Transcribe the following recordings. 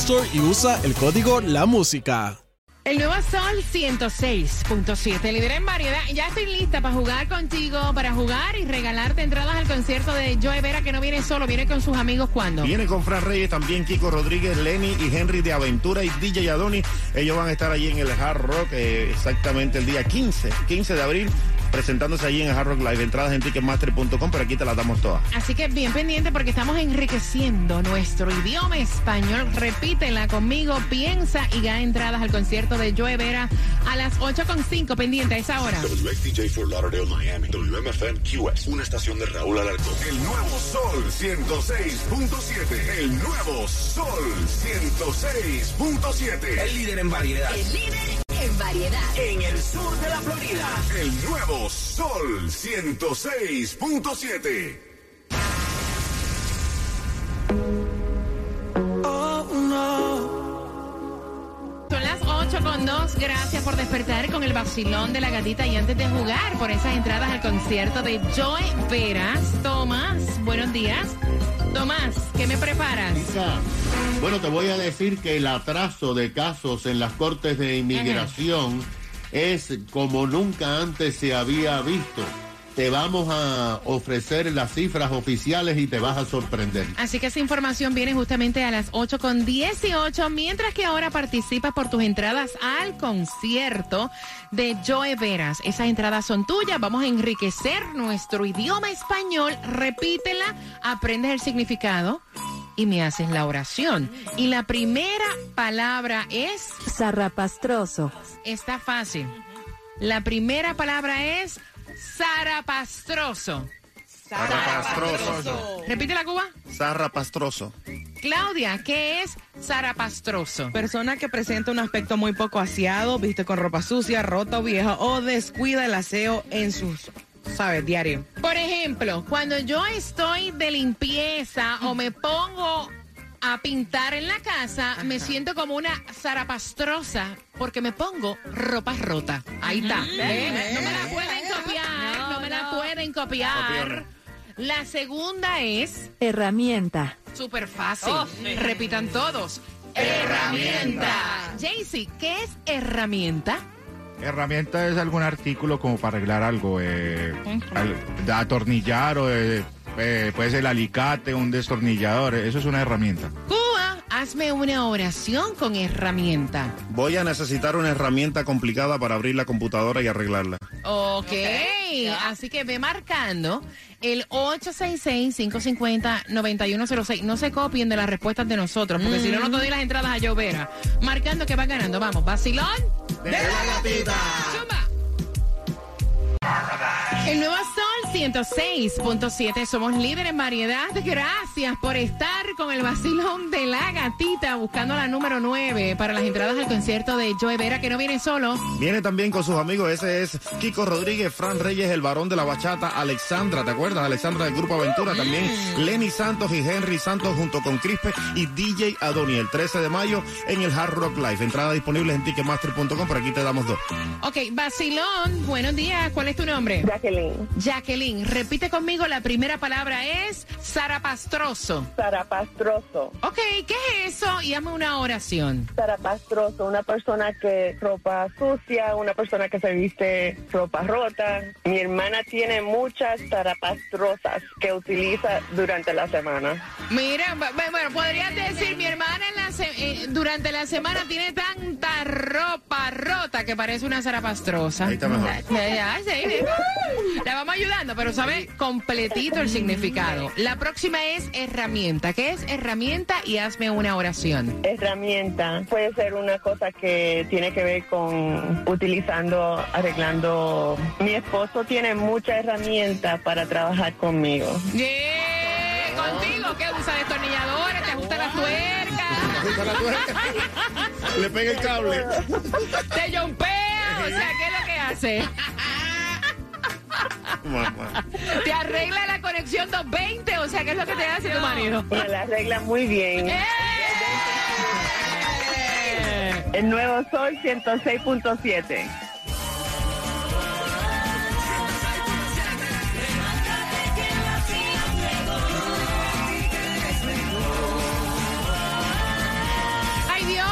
Store y usa el código La Música. El nuevo Sol 106.7, líder en variedad. Ya estoy lista para jugar contigo, para jugar y regalarte entradas al concierto de Joe Vera, que no viene solo, viene con sus amigos cuando. Viene con Fran Reyes, también Kiko Rodríguez, Lenny y Henry de Aventura y DJ Adoni. Ellos van a estar allí en el Hard Rock eh, exactamente el día 15, 15 de abril presentándose allí en el Hard Rock Live. Entradas en ticketmaster.com, pero aquí te las damos todas. Así que bien pendiente porque estamos enriqueciendo nuestro idioma español. Repítela conmigo, piensa y gana entradas al concierto de Joe Vera a las 8.5 pendiente a esa hora. WXDJ for Lauderdale, Miami. WMFM QS. Una estación de Raúl Alarcón. El nuevo Sol 106.7. El nuevo Sol 106.7. El líder en variedad. El líder variedad. En el sur de la Florida. El nuevo Sol 106.7. Son las 8 con 2. Gracias por despertar con el vacilón de la gatita y antes de jugar por esas entradas al concierto de Joe Veras. Tomás, buenos días. Tomás, ¿qué me preparas? Bueno, te voy a decir que el atraso de casos en las cortes de inmigración es como nunca antes se había visto. Te vamos a ofrecer las cifras oficiales y te vas a sorprender. Así que esa información viene justamente a las 8 con 18, mientras que ahora participas por tus entradas al concierto de Joe Veras. Esas entradas son tuyas, vamos a enriquecer nuestro idioma español, repítela, aprendes el significado y me haces la oración. Y la primera palabra es... Zarrapastroso. Está fácil. La primera palabra es zarapastroso. Zarrapastroso. Repite la Cuba. Zarrapastroso. Claudia, ¿qué es zarapastroso? Persona que presenta un aspecto muy poco aseado, viste con ropa sucia, rota o vieja o descuida el aseo en sus, ¿sabes? Diario. Por ejemplo, cuando yo estoy de limpieza o me pongo a pintar en la casa, me siento como una zarapastrosa porque me pongo ropa rota. Ahí está. No me la pueden pueden copiar. La segunda es Herramienta. súper fácil. Repitan todos. Herramienta. Jaycee, ¿qué es herramienta? Herramienta es algún artículo como para arreglar algo, eh, al- de atornillar o eh, eh, puede ser el alicate, un destornillador, eso es una herramienta. Cuba, hazme una oración con herramienta. Voy a necesitar una herramienta complicada para abrir la computadora y arreglarla. Ok, así que ve marcando el 866-550-9106. No se copien de las respuestas de nosotros, porque si no, no te doy las entradas a Llovera. Marcando que va ganando. Vamos, vacilón. ¡De la gatita! Zumba. El nuevo Sol 106.7. Somos líderes en variedad. Gracias por estar con el vacilón de la gatita buscando la número 9 para las entradas al concierto de Joe Vera, que no viene solo. Viene también con sus amigos, ese es Kiko Rodríguez, Fran Reyes, el varón de la bachata, Alexandra, ¿te acuerdas? Alexandra del Grupo Aventura, también Lenny Santos y Henry Santos junto con Crispe y DJ Adoni, el 13 de mayo en el Hard Rock Live. Entradas disponibles en ticketmaster.com, por aquí te damos dos. Ok, vacilón, buenos días. ¿Cuál es tu nombre? Jacqueline. Jacqueline. Evelyn, repite conmigo, la primera palabra es zarapastroso. Zarapastroso. Ok, ¿qué es eso? Y hazme una oración. Zarapastroso, una persona que ropa sucia, una persona que se viste ropa rota. Mi hermana tiene muchas zarapastrosas que utiliza durante la semana. Mira, bu- bu- bueno, podrías decir, mi hermana en la se- eh, durante la semana tiene tanta ropa rota que parece una zarapastrosa. Ahí está mejor. Ya, ya, sí, sí. La vamos ayudando, pero sabe completito el significado. La próxima es herramienta. ¿Qué es herramienta? Y hazme una oración. Herramienta puede ser una cosa que tiene que ver con utilizando, arreglando. Mi esposo tiene muchas herramientas para trabajar conmigo. Yeah, contigo, ¿qué usa destornilladores? ¿Te ajusta la tuerca? Ajusta la tuerca. Le pega el cable. ¿Te yompea? O sea, ¿qué es lo que hace? Mamá. Te arregla la conexión 220, o sea, ¿qué es lo que te hace tu marido? Me la arregla muy bien. ¡Eh! El nuevo Sol 106.7. ¡Ay, Dios!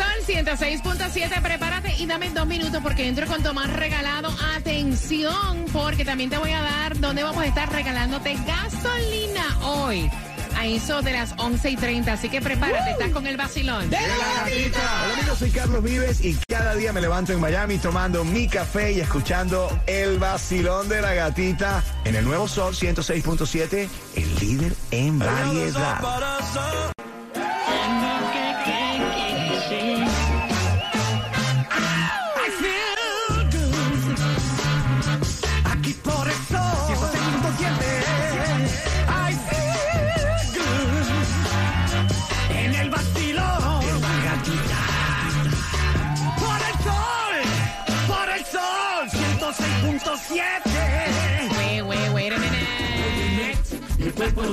Sol 106.7, prepárate y dame dos minutos porque entro con Tomás regalado. Atención, porque también te voy a dar donde vamos a estar regalándote gasolina hoy. A eso de las 11 y 30. Así que prepárate, estás con el vacilón. Hola amigos, soy Carlos Vives y cada día me levanto en Miami tomando mi café y escuchando el vacilón de la gatita en el nuevo Sol 106.7, el líder en variedad.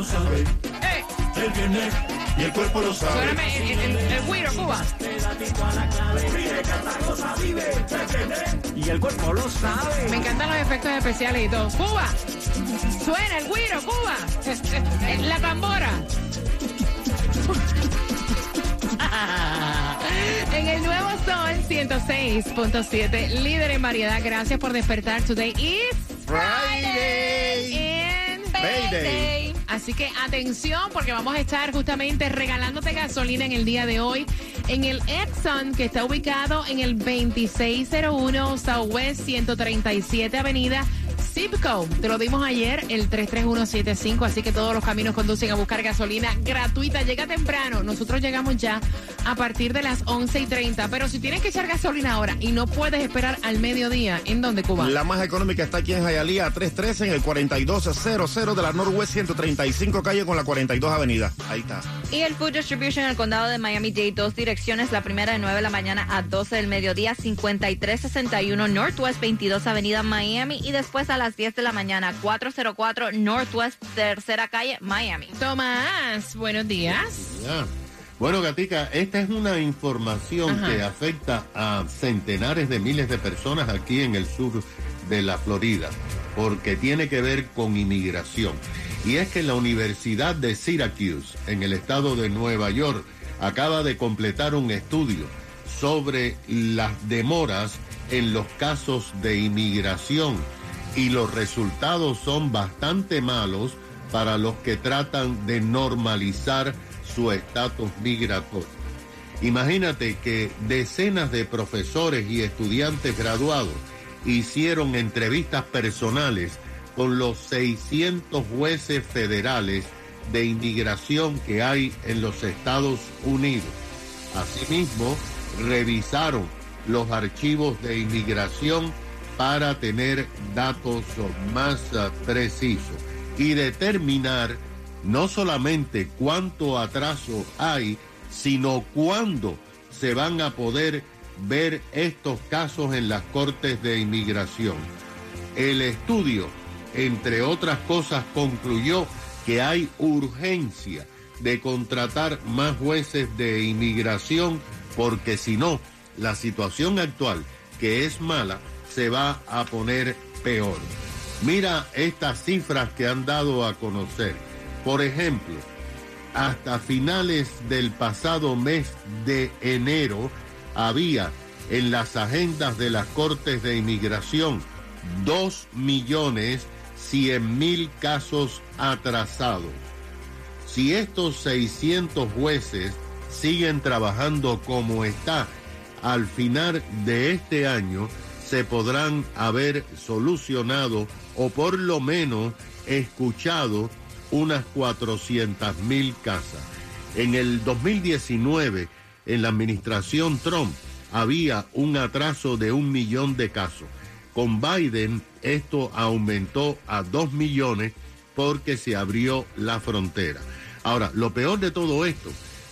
Sabe. ¡Eh! Él viene y el cuerpo lo sabe. Suéname el, el, el, el güiro, Cuba. Y el cuerpo lo sabe. Me encantan los efectos especiales y todo. ¡Cuba! Suena el güiro, Cuba. La tambora. En el nuevo Sol 106.7, líder en variedad. Gracias por despertar. Today is Friday. and Payday. Así que atención porque vamos a estar justamente regalándote gasolina en el día de hoy en el Exxon que está ubicado en el 2601 Southwest 137 Avenida. Zipco, te lo dimos ayer, el 33175, así que todos los caminos conducen a buscar gasolina gratuita. Llega temprano, nosotros llegamos ya a partir de las 11 y 30, pero si tienes que echar gasolina ahora y no puedes esperar al mediodía, ¿en dónde, Cuba? La más económica está aquí en Hialeah, 313 en el 4200 de la Northwest 135 calle con la 42 avenida. Ahí está. Y el Food Distribution en el condado de Miami-Dade, dos direcciones, la primera de 9 de la mañana a 12 del mediodía, 5361 Northwest 22 Avenida Miami y después a las 10 de la mañana, 404 Northwest Tercera Calle, Miami. Tomás, buenos días. Bueno, Gatica, esta es una información Ajá. que afecta a centenares de miles de personas aquí en el sur de la Florida, porque tiene que ver con inmigración. Y es que la Universidad de Syracuse, en el estado de Nueva York, acaba de completar un estudio sobre las demoras en los casos de inmigración y los resultados son bastante malos para los que tratan de normalizar su estatus migratorio. Imagínate que decenas de profesores y estudiantes graduados hicieron entrevistas personales con los 600 jueces federales de inmigración que hay en los Estados Unidos. Asimismo, revisaron los archivos de inmigración para tener datos más ah, precisos y determinar no solamente cuánto atraso hay, sino cuándo se van a poder ver estos casos en las cortes de inmigración. El estudio, entre otras cosas, concluyó que hay urgencia de contratar más jueces de inmigración porque si no, la situación actual, que es mala, se va a poner peor. Mira estas cifras que han dado a conocer. Por ejemplo, hasta finales del pasado mes de enero había en las agendas de las Cortes de Inmigración 2 millones 100 mil casos atrasados. Si estos 600 jueces siguen trabajando como está, al final de este año se podrán haber solucionado o por lo menos escuchado unas 400 mil casas. En el 2019, en la administración Trump, había un atraso de un millón de casos. Con Biden esto aumentó a dos millones porque se abrió la frontera. Ahora, lo peor de todo esto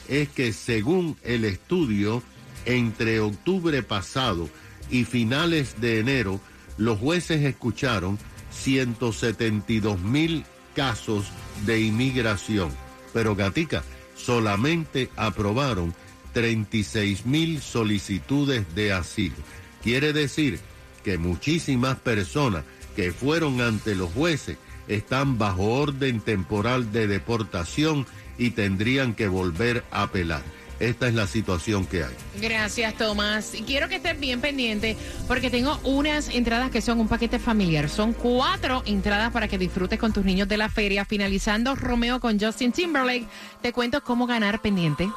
es que según el estudio, entre octubre pasado y finales de enero, los jueces escucharon 172 mil casos de inmigración. Pero Gatica, solamente aprobaron 36 mil solicitudes de asilo. Quiere decir que muchísimas personas que fueron ante los jueces están bajo orden temporal de deportación y tendrían que volver a apelar. Esta es la situación que hay. Gracias, Tomás. Y quiero que estés bien pendiente porque tengo unas entradas que son un paquete familiar. Son cuatro entradas para que disfrutes con tus niños de la feria. Finalizando Romeo con Justin Timberlake, te cuento cómo ganar pendiente.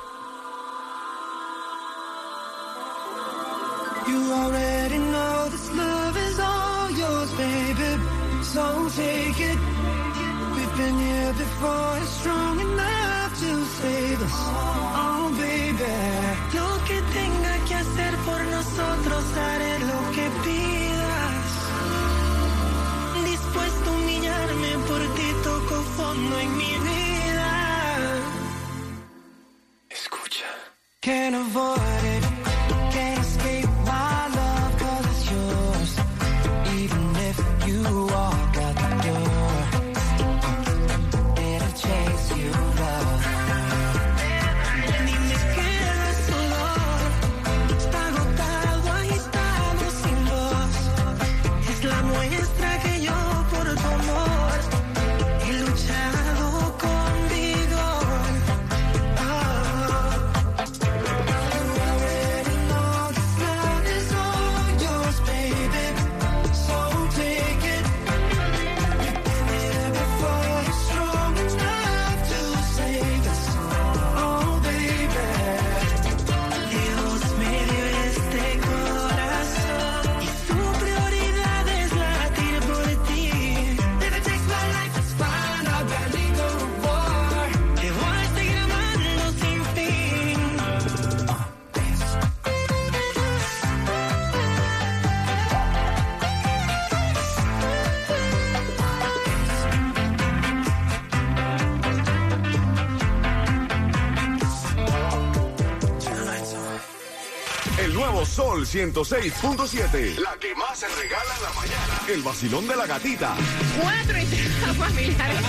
Take it. We've been here before, it's strong enough to save us. Oh, baby. Lo que tenga que hacer por nosotros, haré lo que pidas. Dispuesto a humillarme por ti, toco fondo en mi vida. Escucha. Can't avoid Sol 106.7. La que más se regala en la mañana. El vacilón de la gatita. Cuatro entradas familiares.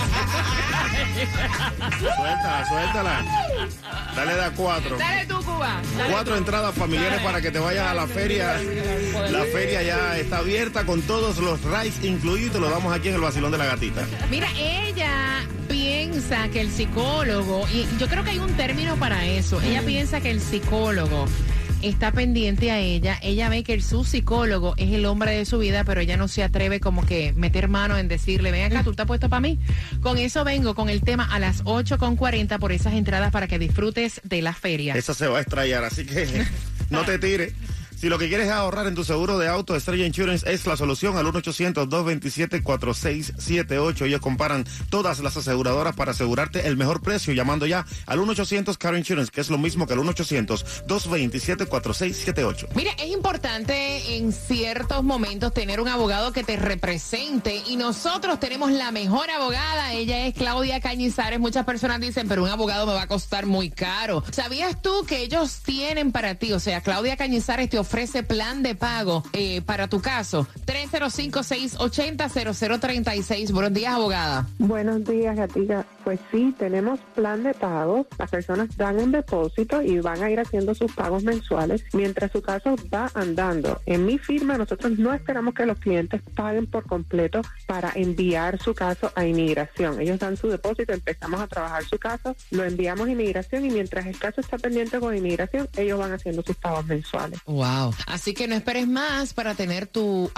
Suéltala, suéltala. Dale da cuatro. Dale tú, Cuba. Dale Cuatro tú. entradas familiares para que te vayas a la feria. La feria ya está abierta con todos los rides incluidos. Te lo damos aquí en el vacilón de la gatita. Mira, ella piensa que el psicólogo, y yo creo que hay un término para eso, ella piensa que el psicólogo está pendiente a ella, ella ve que el, su psicólogo es el hombre de su vida, pero ella no se atreve como que meter mano en decirle, ven acá, tú estás puesto para mí. Con eso vengo con el tema a las 8.40 por esas entradas para que disfrutes de la feria. Esa se va a estrellar, así que no te tires. Si lo que quieres es ahorrar en tu seguro de auto, Estrella Insurance es la solución al 1-800-227-4678. Ellos comparan todas las aseguradoras para asegurarte el mejor precio llamando ya al 1-800 Car Insurance, que es lo mismo que al 1-800-227-4678. Mira, es importante en ciertos momentos tener un abogado que te represente y nosotros tenemos la mejor abogada. Ella es Claudia Cañizares. Muchas personas dicen, pero un abogado me va a costar muy caro. ¿Sabías tú que ellos tienen para ti? O sea, Claudia Cañizares te ofrece ofrece plan de pago eh, para tu caso. 305-680-0036. Buenos días, abogada. Buenos días, gatita. Pues sí, tenemos plan de pago. Las personas dan un depósito y van a ir haciendo sus pagos mensuales mientras su caso va andando. En mi firma nosotros no esperamos que los clientes paguen por completo para enviar su caso a inmigración. Ellos dan su depósito, empezamos a trabajar su caso, lo enviamos a inmigración y mientras el caso está pendiente con inmigración, ellos van haciendo sus pagos mensuales. Wow. Así que no esperes más para tener tu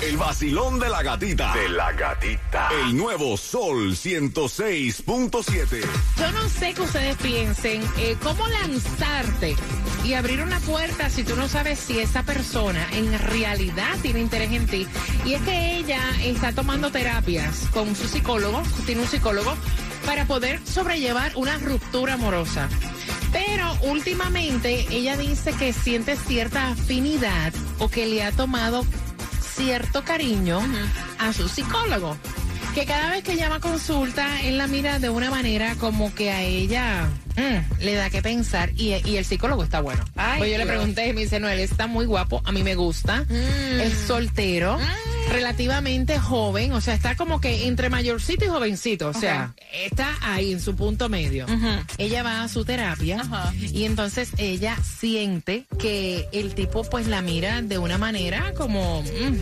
El vacilón de la gatita. De la gatita. El nuevo Sol 106.7. Yo no sé que ustedes piensen eh, cómo lanzarte y abrir una puerta si tú no sabes si esa persona en realidad tiene interés en ti. Y es que ella está tomando terapias con su psicólogo, tiene un psicólogo, para poder sobrellevar una ruptura amorosa. Pero últimamente ella dice que siente cierta afinidad o que le ha tomado cierto cariño a su psicólogo. Que cada vez que llama consulta, él la mira de una manera como que a ella mm, le da que pensar. Y, y el psicólogo está bueno. Ay, pues yo le pregunté y me dice, no, él está muy guapo, a mí me gusta. Es soltero, relativamente joven, o sea, está como que entre mayorcito y jovencito. O sea, está ahí en su punto medio. Ella va a su terapia y entonces ella siente que el tipo pues la mira de una manera como... mm,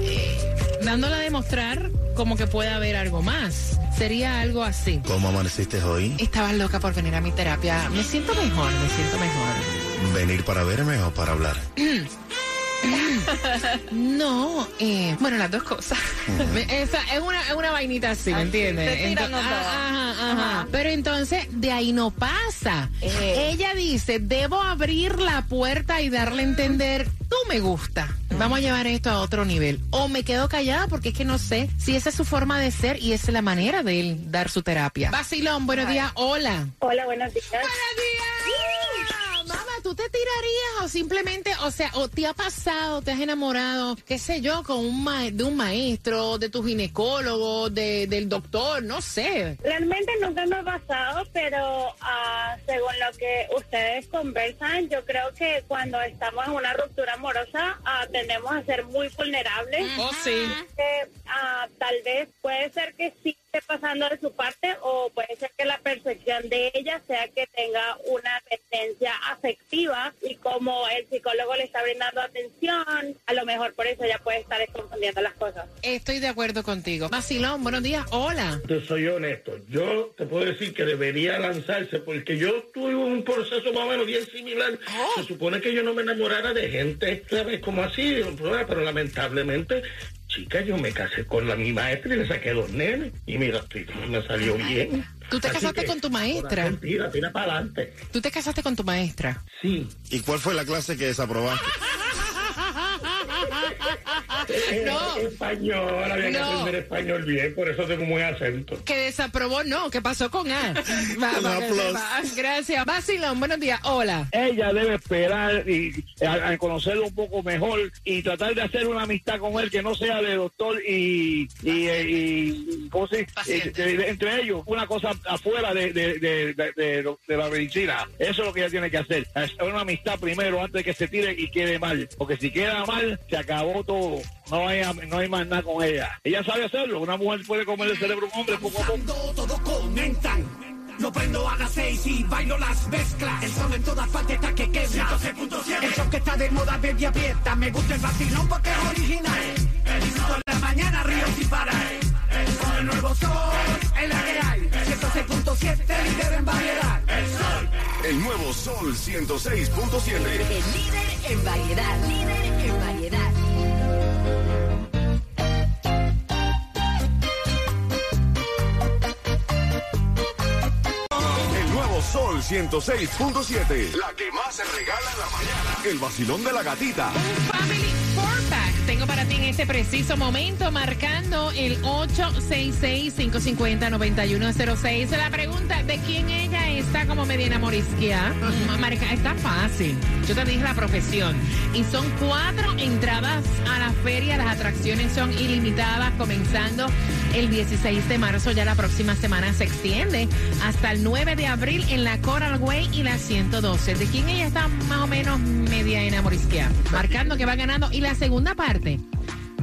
eh, dándola a demostrar como que puede haber algo más. Sería algo así. ¿Cómo amaneciste hoy? Estaba loca por venir a mi terapia. Me siento mejor, me siento mejor. ¿Venir para verme o para hablar? No, eh, bueno, las dos cosas. Esa es una, es una vainita así, ¿me entiendes? ajá, ajá, ajá. Ajá. Pero entonces de ahí no pasa. Eh. Ella dice, debo abrir la puerta y darle a entender, tú me gusta. Vamos a llevar esto a otro nivel. O me quedo callada porque es que no sé si esa es su forma de ser y esa es la manera de él dar su terapia. Basilón, buenos días, hola. Hola, buenos días. Buenos días. Mamá, ¿tú te tirarías o simplemente, o sea, o te ha pasado, te has enamorado, qué sé yo, con un ma- de un maestro, de tu ginecólogo, de, del doctor, no sé? Realmente nunca me ha pasado, pero ah, según lo que ustedes conversan, yo creo que cuando estamos en una ruptura amorosa ah, tendemos a ser muy vulnerables. Oh, sí. Que, ah, tal vez puede ser que sí esté pasando de su parte o puede ser que la percepción de ella sea que tenga una tendencia afectiva y como el psicólogo le está brindando atención, a lo mejor por eso ella puede estar confundiendo las cosas. Estoy de acuerdo contigo. Basilón, buenos días, hola. Te soy honesto, yo te puedo decir que debería lanzarse porque yo tuve un proceso más o menos bien similar. Se supone que yo no me enamorara de gente, ¿sabes? Como así, pero lamentablemente, chica, yo me casé con la mi maestra y le saqué dos nenes. Y mira, estoy- me salió bien. ¿Tú te Así casaste que, con tu maestra? corazón, Tira, tira para adelante. ¿Tú te casaste con tu maestra? Sí. ¿Y cuál fue la clase que desaprobaste? No. Español, había que No. aprender español bien, por eso tengo un buen acento. Que desaprobó, no, ¿qué pasó con A? Va, que. Gracias. Basilón, buenos días, hola. ella debe esperar y a, a conocerlo un poco mejor y tratar de hacer una amistad con él que no sea de doctor y, y, y- ¿cómo se dice? Eh, entre ellos una cosa afuera de, de, de, de- de- de la medicina eso es lo que ella tiene que hacer hacer una amistad primero antes de que se tire y quede mal porque si queda mal se acabó todo no hay, no hay más nada con ella ella sabe hacerlo una mujer puede comer el cerebro de un hombre poco a poco Todos conectan. Lo prendo a las seis y bailo las mezclas. El sol en todas partes está que. 106.7. El show que está de moda, baby abierta. Me gusta el vacilón porque es original. El disfruto en la mañana, río sin parar. Con el nuevo sol, en la que hay. 106.7, líder en variedad. El sol. El nuevo Sol 106.7. El líder en variedad. Líder en variedad. 106.7. La que más se regala en la mañana. El vacilón de la gatita. Family four pack. Tengo para ti en este preciso momento, marcando el 866-550-9106. La pregunta, ¿de quién ella está como media enamorisquia? Marca, está fácil. Yo te dije la profesión. Y son cuatro entradas a la feria. Las atracciones son ilimitadas, comenzando el 16 de marzo. Ya la próxima semana se extiende hasta el 9 de abril en la Coral Way y la 112. ¿De quién ella está más o menos media enamorisquia? Marcando que va ganando. Y la segunda parte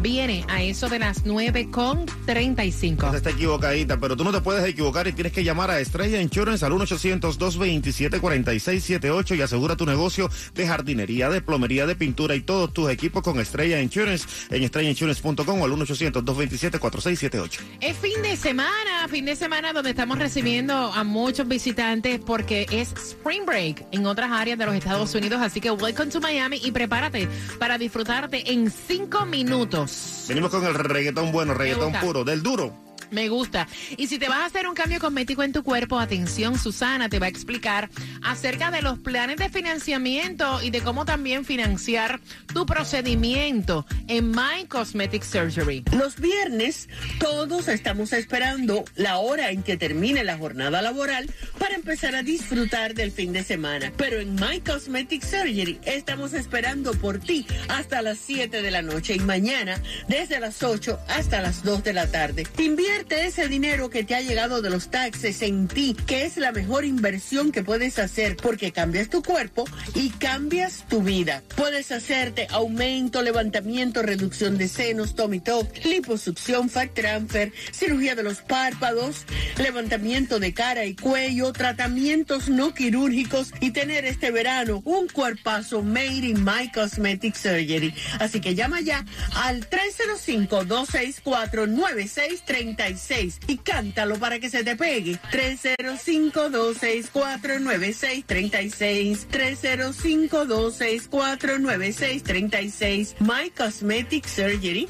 viene a eso de las 9 con 35. Esa Está equivocadita, pero tú no te puedes equivocar y tienes que llamar a Estrella Insurance al 1-800-227-4678 y asegura tu negocio de jardinería, de plomería, de pintura y todos tus equipos con Estrella Insurance en estrellainsurance.com o al 1-800-227-4678. Es fin de semana, fin de semana donde estamos recibiendo a muchos visitantes porque es Spring Break en otras áreas de los Estados Unidos. Así que welcome to Miami y prepárate para disfrutarte en cinco minutos. Venimos con el reggaetón bueno, reggaetón puro, del duro. Me gusta. Y si te vas a hacer un cambio cosmético en tu cuerpo, atención, Susana te va a explicar acerca de los planes de financiamiento y de cómo también financiar tu procedimiento en My Cosmetic Surgery. Los viernes todos estamos esperando la hora en que termine la jornada laboral para empezar a disfrutar del fin de semana. Pero en My Cosmetic Surgery estamos esperando por ti hasta las 7 de la noche y mañana desde las 8 hasta las 2 de la tarde. Ese dinero que te ha llegado de los taxes en ti, que es la mejor inversión que puedes hacer porque cambias tu cuerpo y cambias tu vida. Puedes hacerte aumento, levantamiento, reducción de senos, tummy tuck, liposucción, fat transfer, cirugía de los párpados, levantamiento de cara y cuello, tratamientos no quirúrgicos y tener este verano un cuerpazo made in my cosmetic surgery. Así que llama ya al 305-264-9636 y cántalo para que se te pegue. 305-264-9636. 305-264-9636. My Cosmetic Surgery.